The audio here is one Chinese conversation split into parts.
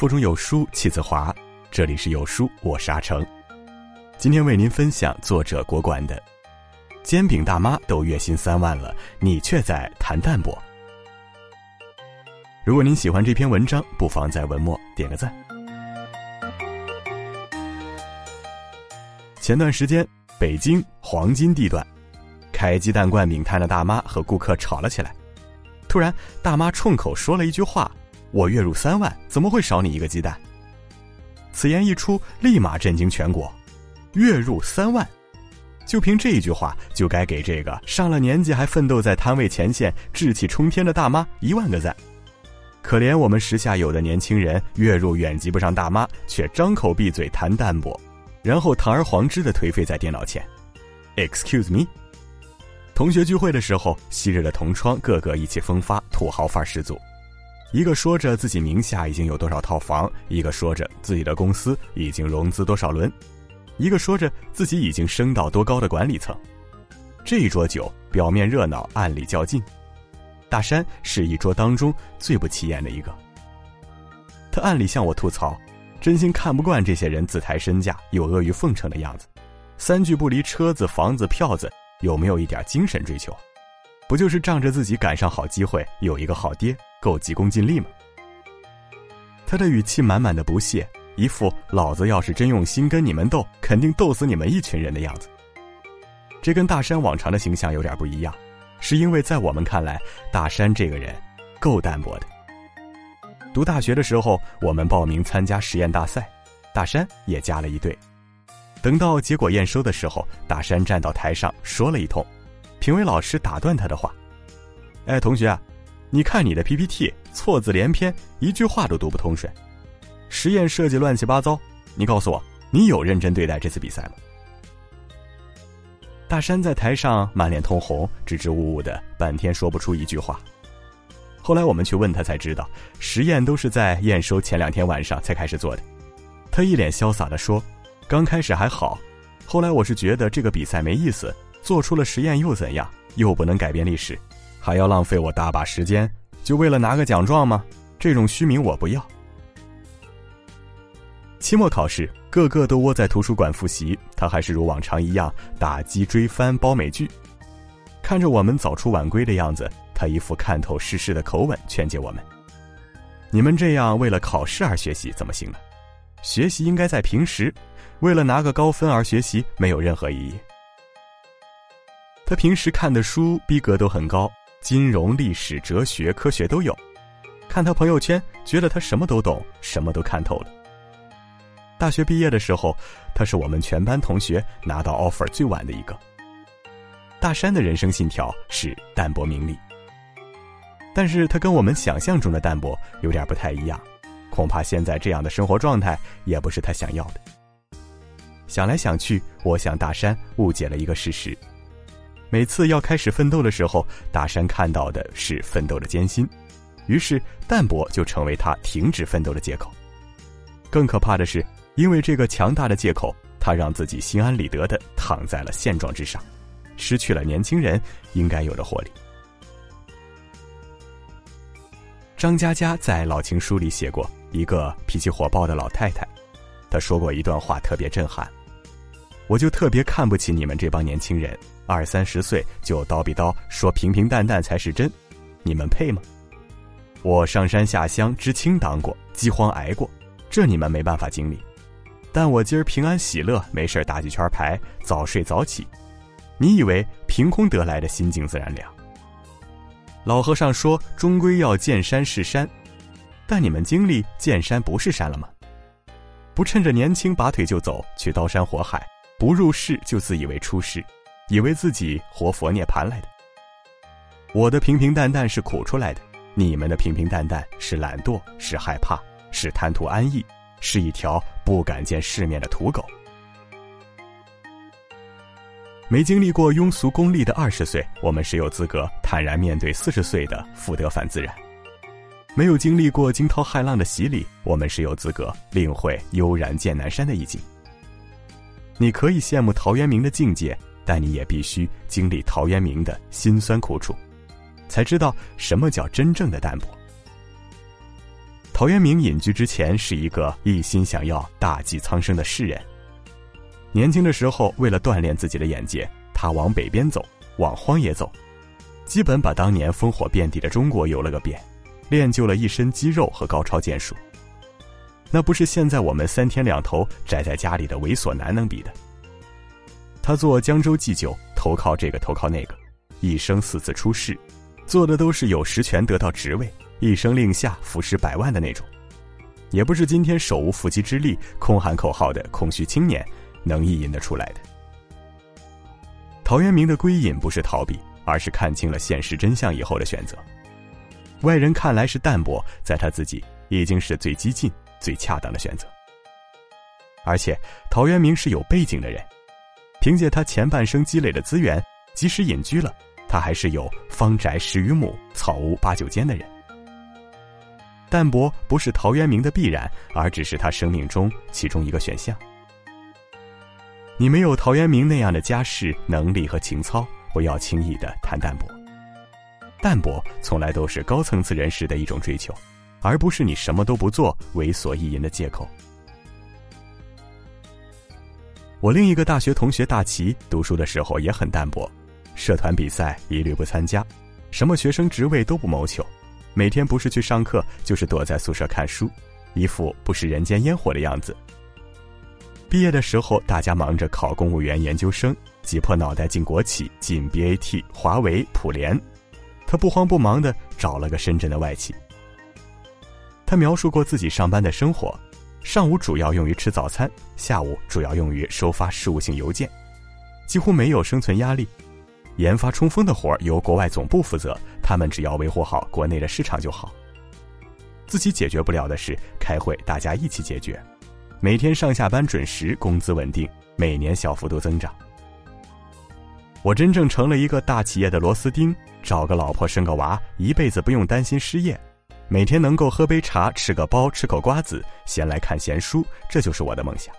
腹中有书气自华。这里是有书，我是阿成。今天为您分享作者国管的《煎饼大妈都月薪三万了，你却在谈淡薄》。如果您喜欢这篇文章，不妨在文末点个赞。前段时间，北京黄金地段，开鸡蛋灌饼摊的大妈和顾客吵了起来。突然，大妈冲口说了一句话：“我月入三万，怎么会少你一个鸡蛋？”此言一出，立马震惊全国。月入三万，就凭这一句话，就该给这个上了年纪还奋斗在摊位前线、志气冲天的大妈一万个赞。可怜我们时下有的年轻人，月入远及不上大妈，却张口闭嘴谈淡泊，然后堂而皇之的颓废在电脑前。Excuse me。同学聚会的时候，昔日的同窗个个意气风发，土豪范儿十足。一个说着自己名下已经有多少套房，一个说着自己的公司已经融资多少轮，一个说着自己已经升到多高的管理层。这一桌酒，表面热闹，暗里较劲。大山是一桌当中最不起眼的一个。他暗里向我吐槽，真心看不惯这些人自抬身价又阿谀奉承的样子，三句不离车子、房子、票子，有没有一点精神追求？不就是仗着自己赶上好机会，有一个好爹？够急功近利吗？他的语气满满的不屑，一副老子要是真用心跟你们斗，肯定斗死你们一群人的样子。这跟大山往常的形象有点不一样，是因为在我们看来，大山这个人够淡薄的。读大学的时候，我们报名参加实验大赛，大山也加了一队。等到结果验收的时候，大山站到台上说了一通，评委老师打断他的话：“哎，同学啊。”你看你的 PPT 错字连篇，一句话都读不通顺，实验设计乱七八糟。你告诉我，你有认真对待这次比赛吗？大山在台上满脸通红，支支吾吾的，半天说不出一句话。后来我们去问他，才知道实验都是在验收前两天晚上才开始做的。他一脸潇洒的说：“刚开始还好，后来我是觉得这个比赛没意思，做出了实验又怎样？又不能改变历史。”还要浪费我大把时间，就为了拿个奖状吗？这种虚名我不要。期末考试，个个都窝在图书馆复习，他还是如往常一样打机追番煲美剧。看着我们早出晚归的样子，他一副看透世事的口吻劝诫我们：“你们这样为了考试而学习怎么行呢？学习应该在平时，为了拿个高分而学习没有任何意义。”他平时看的书逼格都很高。金融、历史、哲学、科学都有。看他朋友圈，觉得他什么都懂，什么都看透了。大学毕业的时候，他是我们全班同学拿到 offer 最晚的一个。大山的人生信条是淡泊名利，但是他跟我们想象中的淡泊有点不太一样，恐怕现在这样的生活状态也不是他想要的。想来想去，我想大山误解了一个事实。每次要开始奋斗的时候，大山看到的是奋斗的艰辛，于是淡泊就成为他停止奋斗的借口。更可怕的是，因为这个强大的借口，他让自己心安理得的躺在了现状之上，失去了年轻人应该有的活力。张嘉佳在老情书里写过一个脾气火爆的老太太，她说过一段话特别震撼，我就特别看不起你们这帮年轻人。二三十岁就叨逼叨说平平淡淡才是真，你们配吗？我上山下乡知青当过，饥荒挨过，这你们没办法经历。但我今儿平安喜乐，没事打几圈牌，早睡早起。你以为凭空得来的心静自然凉？老和尚说，终归要见山是山，但你们经历见山不是山了吗？不趁着年轻拔腿就走，去刀山火海，不入世就自以为出世。以为自己活佛涅盘来的，我的平平淡淡是苦出来的，你们的平平淡淡是懒惰，是害怕，是贪图安逸，是一条不敢见世面的土狗。没经历过庸俗功利的二十岁，我们谁有资格坦然面对四十岁的复得返自然？没有经历过惊涛骇浪的洗礼，我们谁有资格领会悠然见南山的意境？你可以羡慕陶渊明的境界。但你也必须经历陶渊明的辛酸苦楚，才知道什么叫真正的淡泊。陶渊明隐居之前是一个一心想要大济苍生的士人。年轻的时候，为了锻炼自己的眼界，他往北边走，往荒野走，基本把当年烽火遍地的中国游了个遍，练就了一身肌肉和高超剑术。那不是现在我们三天两头宅在家里的猥琐男能比的。他做江州祭酒，投靠这个投靠那个，一生四次出仕，做的都是有实权得到职位。一声令下，俯视百万的那种，也不是今天手无缚鸡之力、空喊口号的空虚青年能意淫得出来的。陶渊明的归隐不是逃避，而是看清了现实真相以后的选择。外人看来是淡泊，在他自己已经是最激进、最恰当的选择。而且，陶渊明是有背景的人，凭借他前半生积累的资源，即使隐居了，他还是有方宅十余亩、草屋八九间的人。淡泊不是陶渊明的必然，而只是他生命中其中一个选项。你没有陶渊明那样的家世、能力和情操，不要轻易的谈淡泊。淡泊从来都是高层次人士的一种追求，而不是你什么都不做、为所欲淫的借口。我另一个大学同学大齐，读书的时候也很淡泊，社团比赛一律不参加，什么学生职位都不谋求。每天不是去上课，就是躲在宿舍看书，一副不食人间烟火的样子。毕业的时候，大家忙着考公务员研究生，挤破脑袋进国企，进 BAT、华为、普联。他不慌不忙的找了个深圳的外企。他描述过自己上班的生活：上午主要用于吃早餐，下午主要用于收发事务性邮件，几乎没有生存压力。研发冲锋的活儿由国外总部负责，他们只要维护好国内的市场就好。自己解决不了的事，开会大家一起解决。每天上下班准时，工资稳定，每年小幅度增长。我真正成了一个大企业的螺丝钉，找个老婆生个娃，一辈子不用担心失业，每天能够喝杯茶，吃个包，吃口瓜子，闲来看闲书，这就是我的梦想。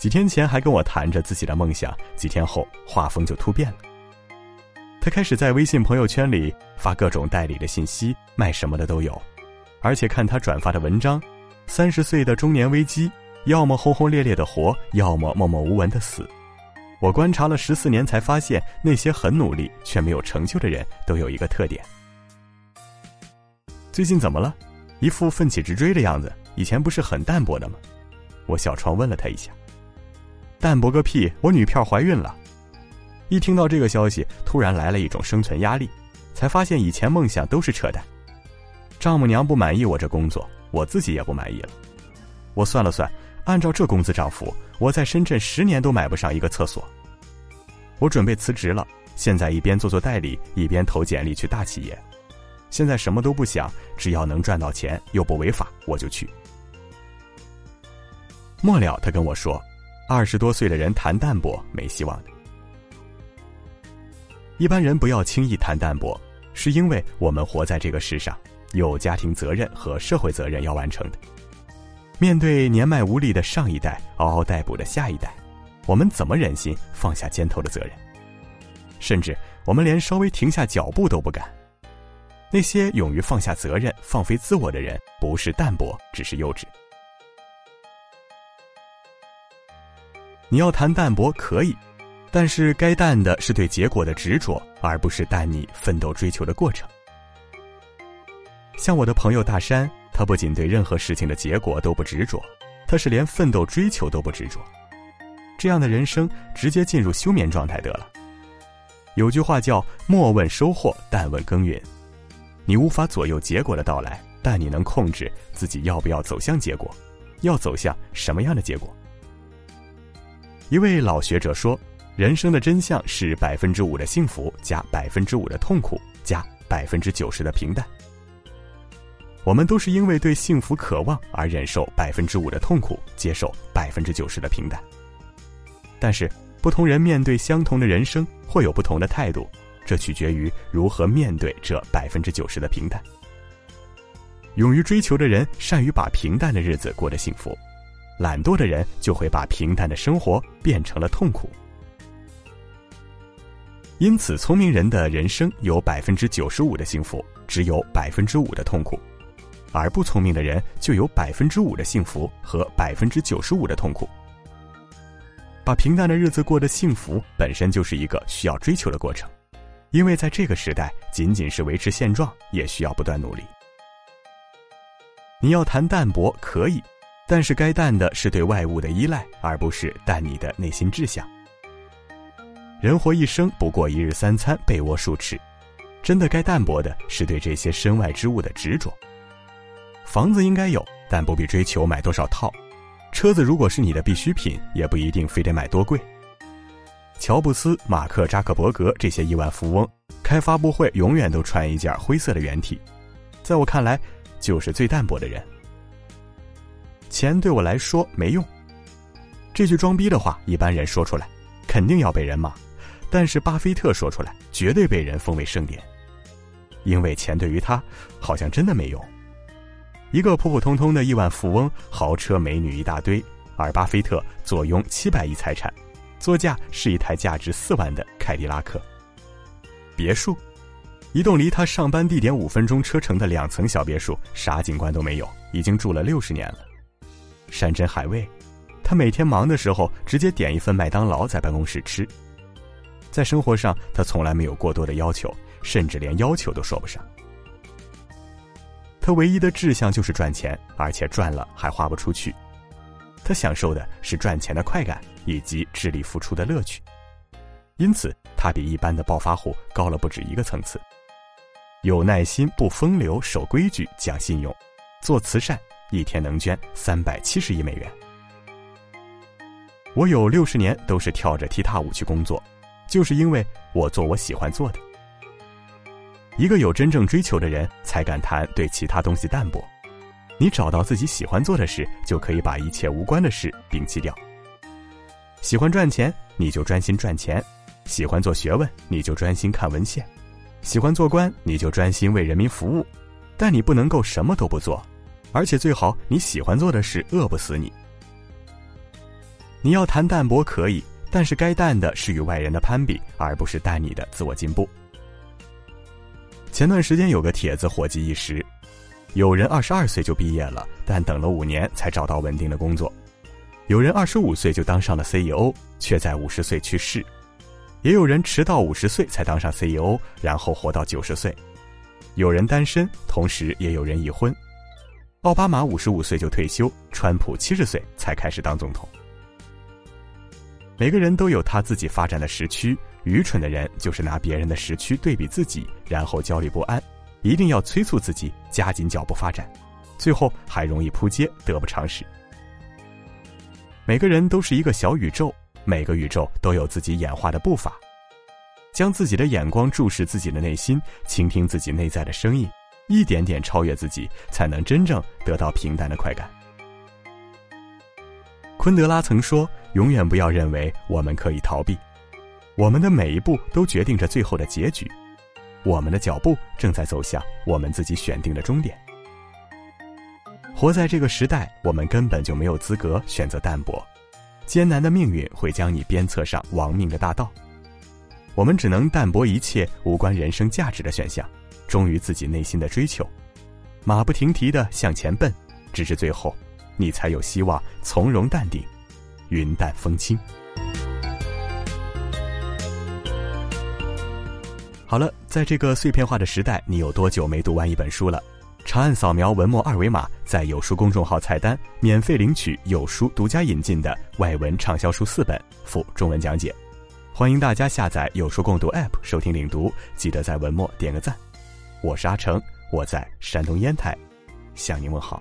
几天前还跟我谈着自己的梦想，几天后画风就突变了。他开始在微信朋友圈里发各种代理的信息，卖什么的都有。而且看他转发的文章，三十岁的中年危机，要么轰轰烈烈的活，要么默默无闻的死。我观察了十四年，才发现那些很努力却没有成就的人都有一个特点。最近怎么了？一副奋起直追的样子。以前不是很淡泊的吗？我小窗问了他一下。淡泊个屁！我女票怀孕了，一听到这个消息，突然来了一种生存压力，才发现以前梦想都是扯淡。丈母娘不满意我这工作，我自己也不满意了。我算了算，按照这工资涨幅，我在深圳十年都买不上一个厕所。我准备辞职了，现在一边做做代理，一边投简历去大企业。现在什么都不想，只要能赚到钱又不违法，我就去。末了，他跟我说。二十多岁的人谈淡泊没希望的。一般人不要轻易谈淡泊，是因为我们活在这个世上，有家庭责任和社会责任要完成的。面对年迈无力的上一代，嗷嗷待哺的下一代，我们怎么忍心放下肩头的责任？甚至我们连稍微停下脚步都不敢。那些勇于放下责任、放飞自我的人，不是淡泊，只是幼稚。你要谈淡泊可以，但是该淡的是对结果的执着，而不是淡你奋斗追求的过程。像我的朋友大山，他不仅对任何事情的结果都不执着，他是连奋斗追求都不执着。这样的人生，直接进入休眠状态得了。有句话叫“莫问收获，但问耕耘”。你无法左右结果的到来，但你能控制自己要不要走向结果，要走向什么样的结果。一位老学者说：“人生的真相是百分之五的幸福加百分之五的痛苦加百分之九十的平淡。我们都是因为对幸福渴望而忍受百分之五的痛苦，接受百分之九十的平淡。但是，不同人面对相同的人生会有不同的态度，这取决于如何面对这百分之九十的平淡。勇于追求的人，善于把平淡的日子过得幸福。”懒惰的人就会把平淡的生活变成了痛苦，因此聪明人的人生有百分之九十五的幸福，只有百分之五的痛苦。而不聪明的人就有百分之五的幸福和百分之九十五的痛苦。把平淡的日子过得幸福，本身就是一个需要追求的过程，因为在这个时代，仅仅是维持现状也需要不断努力。你要谈淡泊可以，但是该淡的是对外物的依赖，而不是淡你的内心志向。人活一生，不过一日三餐、被窝数尺，真的该淡泊的是对这些身外之物的执着。房子应该有，但不必追求买多少套；车子如果是你的必需品，也不一定非得买多贵。乔布斯、马克·扎克伯格这些亿万富翁，开发布会永远都穿一件灰色的圆体，在我看来，就是最淡泊的人。钱对我来说没用，这句装逼的话，一般人说出来，肯定要被人骂。但是巴菲特说出来，绝对被人奉为圣典，因为钱对于他，好像真的没用。一个普普通通的亿万富翁，豪车美女一大堆，而巴菲特坐拥七百亿财产，座驾是一台价值四万的凯迪拉克别墅，一栋离他上班地点五分钟车程的两层小别墅，啥景观都没有，已经住了六十年了。山珍海味，他每天忙的时候直接点一份麦当劳在办公室吃。在生活上，他从来没有过多的要求，甚至连要求都说不上。他唯一的志向就是赚钱，而且赚了还花不出去。他享受的是赚钱的快感以及智力付出的乐趣，因此他比一般的暴发户高了不止一个层次。有耐心，不风流，守规矩，讲信用，做慈善，一天能捐三百七十亿美元。我有六十年都是跳着踢踏舞去工作。就是因为我做我喜欢做的。一个有真正追求的人，才敢谈对其他东西淡薄。你找到自己喜欢做的事，就可以把一切无关的事摒弃掉。喜欢赚钱，你就专心赚钱；喜欢做学问，你就专心看文献；喜欢做官，你就专心为人民服务。但你不能够什么都不做，而且最好你喜欢做的事饿不死你。你要谈淡泊可以。但是该淡的是与外人的攀比，而不是淡你的自我进步。前段时间有个帖子火极一时，有人二十二岁就毕业了，但等了五年才找到稳定的工作；有人二十五岁就当上了 CEO，却在五十岁去世；也有人迟到五十岁才当上 CEO，然后活到九十岁；有人单身，同时也有人已婚。奥巴马五十五岁就退休，川普七十岁才开始当总统。每个人都有他自己发展的时区，愚蠢的人就是拿别人的时区对比自己，然后焦虑不安，一定要催促自己加紧脚步发展，最后还容易扑街，得不偿失。每个人都是一个小宇宙，每个宇宙都有自己演化的步伐，将自己的眼光注视自己的内心，倾听自己内在的声音，一点点超越自己，才能真正得到平淡的快感。昆德拉曾说：“永远不要认为我们可以逃避，我们的每一步都决定着最后的结局，我们的脚步正在走向我们自己选定的终点。活在这个时代，我们根本就没有资格选择淡泊，艰难的命运会将你鞭策上亡命的大道，我们只能淡泊一切无关人生价值的选项，忠于自己内心的追求，马不停蹄的向前奔，直至最后。”你才有希望从容淡定，云淡风轻。好了，在这个碎片化的时代，你有多久没读完一本书了？长按扫描文末二维码，在有书公众号菜单免费领取有书独家引进的外文畅销书四本，附中文讲解。欢迎大家下载有书共读 App 收听领读，记得在文末点个赞。我是阿成，我在山东烟台，向您问好。